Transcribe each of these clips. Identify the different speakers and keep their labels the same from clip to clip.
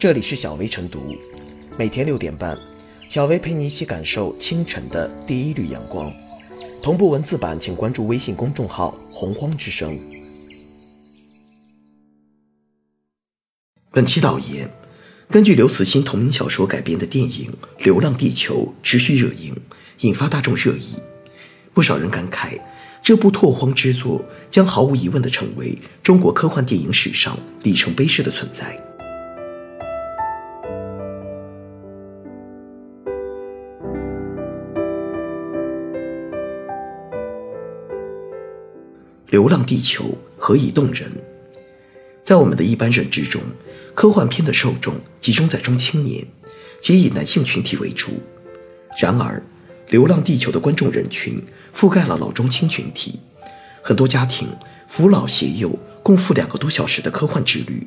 Speaker 1: 这里是小薇晨读，每天六点半，小薇陪你一起感受清晨的第一缕阳光。同步文字版，请关注微信公众号“洪荒之声”。本期导言：根据刘慈欣同名小说改编的电影《流浪地球》持续热映，引发大众热议。不少人感慨，这部拓荒之作将毫无疑问地成为中国科幻电影史上里程碑式的存在。《流浪地球》何以动人？在我们的一般认知中，科幻片的受众集中在中青年，且以男性群体为主。然而，《流浪地球》的观众人群覆盖了老中青群体，很多家庭扶老携幼共赴两个多小时的科幻之旅，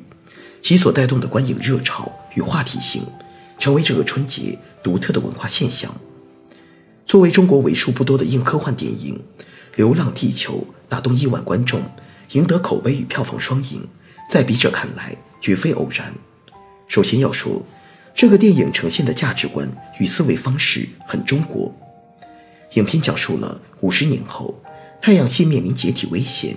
Speaker 1: 其所带动的观影热潮与话题性，成为这个春节独特的文化现象。作为中国为数不多的硬科幻电影。《流浪地球》打动亿万观众，赢得口碑与票房双赢，在笔者看来绝非偶然。首先要说，这个电影呈现的价值观与思维方式很中国。影片讲述了五十年后，太阳系面临解体危险，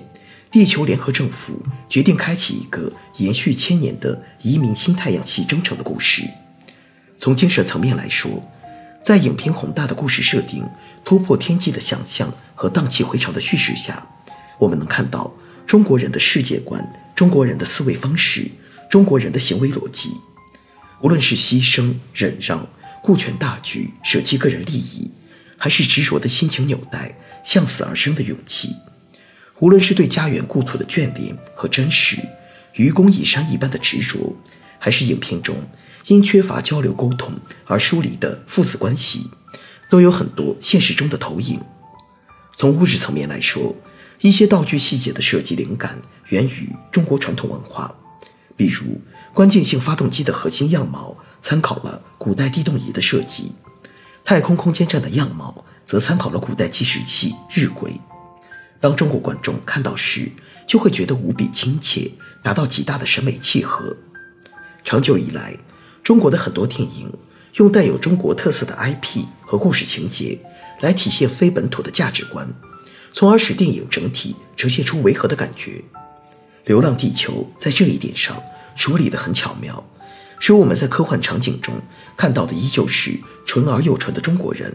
Speaker 1: 地球联合政府决定开启一个延续千年的移民新太阳系征程的故事。从精神层面来说，在影片宏大的故事设定、突破天际的想象和荡气回肠的叙事下，我们能看到中国人的世界观、中国人的思维方式、中国人的行为逻辑。无论是牺牲、忍让、顾全大局、舍弃个人利益，还是执着的心情纽带、向死而生的勇气；无论是对家园故土的眷恋和真实，愚公移山一般的执着，还是影片中。因缺乏交流沟通而疏离的父子关系，都有很多现实中的投影。从物质层面来说，一些道具细节的设计灵感源于中国传统文化，比如关键性发动机的核心样貌参考了古代地动仪的设计，太空空间站的样貌则参考了古代计时器日晷。当中国观众看到时，就会觉得无比亲切，达到极大的审美契合。长久以来，中国的很多电影用带有中国特色的 IP 和故事情节来体现非本土的价值观，从而使电影整体呈现出违和的感觉。《流浪地球》在这一点上处理得很巧妙，使我们在科幻场景中看到的依旧是纯而又纯的中国人，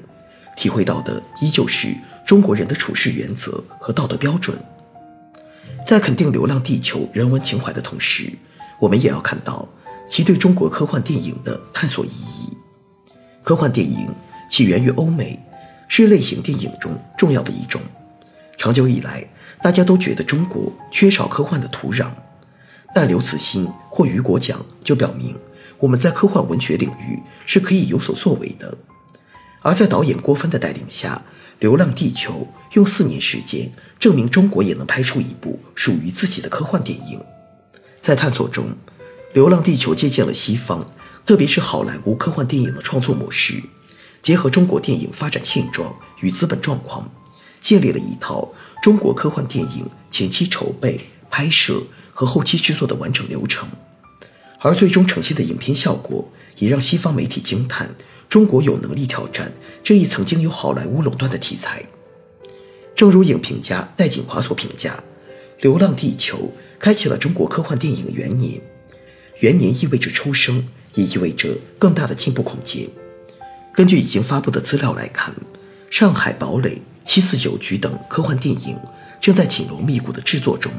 Speaker 1: 体会到的依旧是中国人的处事原则和道德标准。在肯定《流浪地球》人文情怀的同时，我们也要看到。其对中国科幻电影的探索意义。科幻电影起源于欧美，是类型电影中重要的一种。长久以来，大家都觉得中国缺少科幻的土壤，但刘慈欣获雨果奖就表明，我们在科幻文学领域是可以有所作为的。而在导演郭帆的带领下，《流浪地球》用四年时间证明中国也能拍出一部属于自己的科幻电影。在探索中。《流浪地球》借鉴了西方，特别是好莱坞科幻电影的创作模式，结合中国电影发展现状与资本状况，建立了一套中国科幻电影前期筹备、拍摄和后期制作的完整流程。而最终呈现的影片效果，也让西方媒体惊叹：中国有能力挑战这一曾经由好莱坞垄断的题材。正如影评家戴锦华所评价，《流浪地球》开启了中国科幻电影元年。元年意味着出生，也意味着更大的进步空间。根据已经发布的资料来看，《上海堡垒》《七四九局》等科幻电影正在紧锣密鼓的制作中。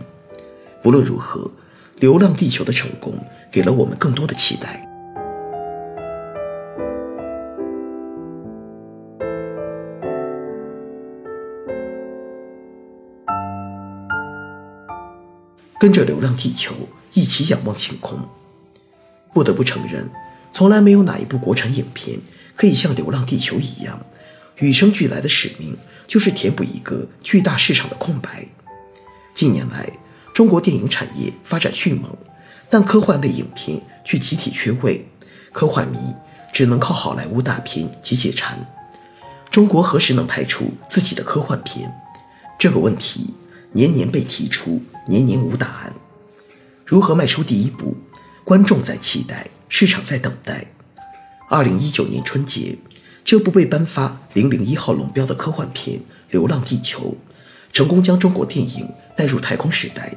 Speaker 1: 不论如何，《流浪地球》的成功给了我们更多的期待。跟着《流浪地球》一起仰望星空。不得不承认，从来没有哪一部国产影片可以像《流浪地球》一样，与生俱来的使命就是填补一个巨大市场的空白。近年来，中国电影产业发展迅猛，但科幻类影片却集体缺位，科幻迷只能靠好莱坞大片解解馋。中国何时能拍出自己的科幻片？这个问题年年被提出，年年无答案。如何迈出第一步？观众在期待，市场在等待。二零一九年春节，这部被颁发零零一号龙标的科幻片《流浪地球》，成功将中国电影带入太空时代。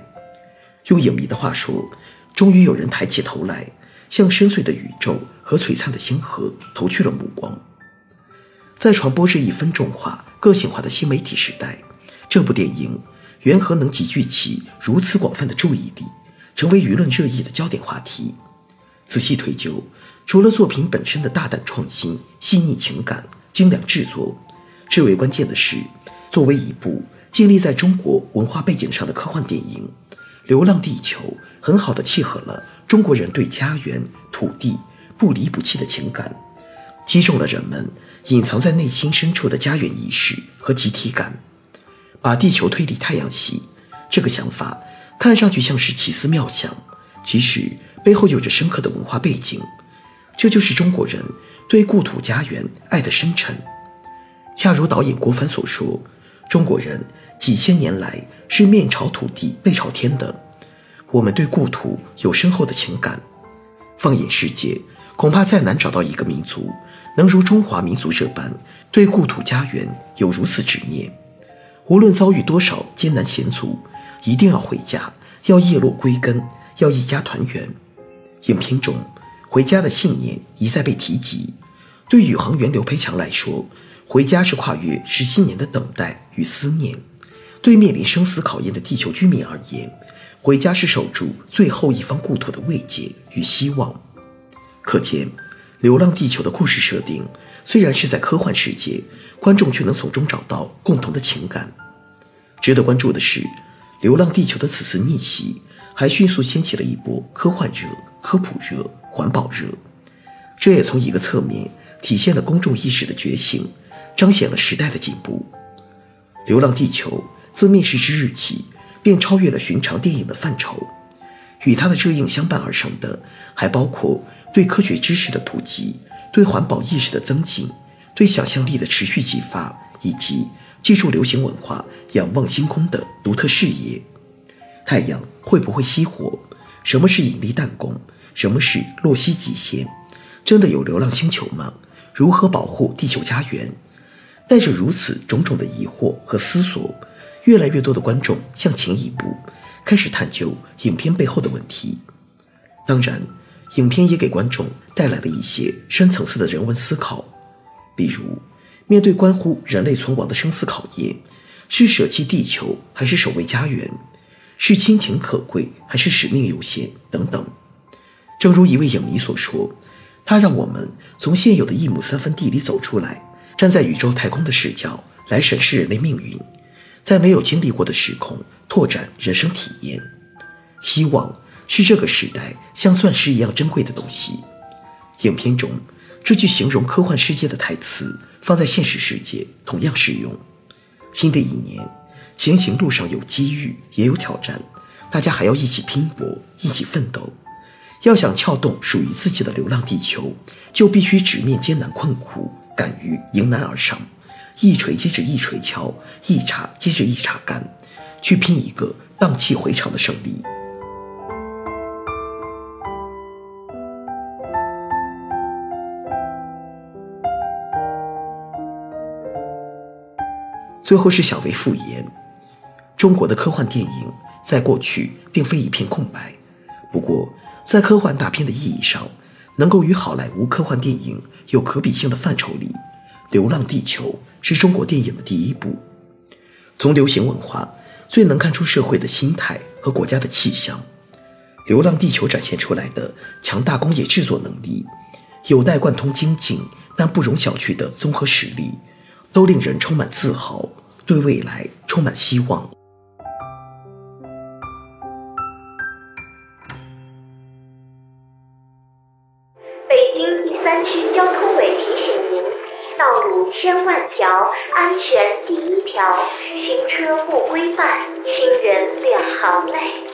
Speaker 1: 用影迷的话说，终于有人抬起头来，向深邃的宇宙和璀璨的星河投去了目光。在传播日益分众化、个性化的新媒体时代，这部电影缘何能集聚起如此广泛的注意力，成为舆论热议的焦点话题？仔细推究，除了作品本身的大胆创新、细腻情感、精良制作，最为关键的是，作为一部建立在中国文化背景上的科幻电影，《流浪地球》很好的契合了中国人对家园、土地不离不弃的情感，击中了人们。隐藏在内心深处的家园意识和集体感，把地球推离太阳系，这个想法看上去像是奇思妙想，其实背后有着深刻的文化背景。这就是中国人对故土家园爱的深沉。恰如导演郭帆所说，中国人几千年来是面朝土地背朝天的，我们对故土有深厚的情感。放眼世界，恐怕再难找到一个民族。能如中华民族这般对故土家园有如此执念，无论遭遇多少艰难险阻，一定要回家，要叶落归根，要一家团圆。影片中回家的信念一再被提及。对宇航员刘培强来说，回家是跨越十七年的等待与思念；对面临生死考验的地球居民而言，回家是守住最后一方故土的慰藉与希望。可见。《流浪地球》的故事设定虽然是在科幻世界，观众却能从中找到共同的情感。值得关注的是，《流浪地球》的此次逆袭，还迅速掀起了一波科幻热、科普热、环保热。这也从一个侧面体现了公众意识的觉醒，彰显了时代的进步。《流浪地球》自面世之日起，便超越了寻常电影的范畴。与它的热映相伴而生的，还包括。对科学知识的普及，对环保意识的增进，对想象力的持续激发，以及借助流行文化仰望星空的独特视野。太阳会不会熄火？什么是引力弹弓？什么是洛希极限？真的有流浪星球吗？如何保护地球家园？带着如此种种的疑惑和思索，越来越多的观众向前一步，开始探究影片背后的问题。当然。影片也给观众带来了一些深层次的人文思考，比如面对关乎人类存亡的生死考验，是舍弃地球还是守卫家园？是亲情可贵还是使命优先？等等。正如一位影迷所说，他让我们从现有的一亩三分地里走出来，站在宇宙太空的视角来审视人类命运，在没有经历过的时空拓展人生体验，期望。是这个时代像钻石一样珍贵的东西。影片中这句形容科幻世界的台词，放在现实世界同样适用。新的一年，前行路上有机遇，也有挑战，大家还要一起拼搏，一起奋斗。要想撬动属于自己的流浪地球，就必须直面艰难困苦，敢于迎难而上，一锤接着一锤敲，一茬接着一茬干，去拼一个荡气回肠的胜利。最后是小薇复言：“中国的科幻电影在过去并非一片空白，不过在科幻大片的意义上，能够与好莱坞科幻电影有可比性的范畴里，《流浪地球》是中国电影的第一部。从流行文化最能看出社会的心态和国家的气象，《流浪地球》展现出来的强大工业制作能力，有待贯通精进但不容小觑的综合实力。”都令人充满自豪，对未来充满希望。
Speaker 2: 三区交通委提醒您：道路千万条，安全第一条。行车不规范，亲人两行泪。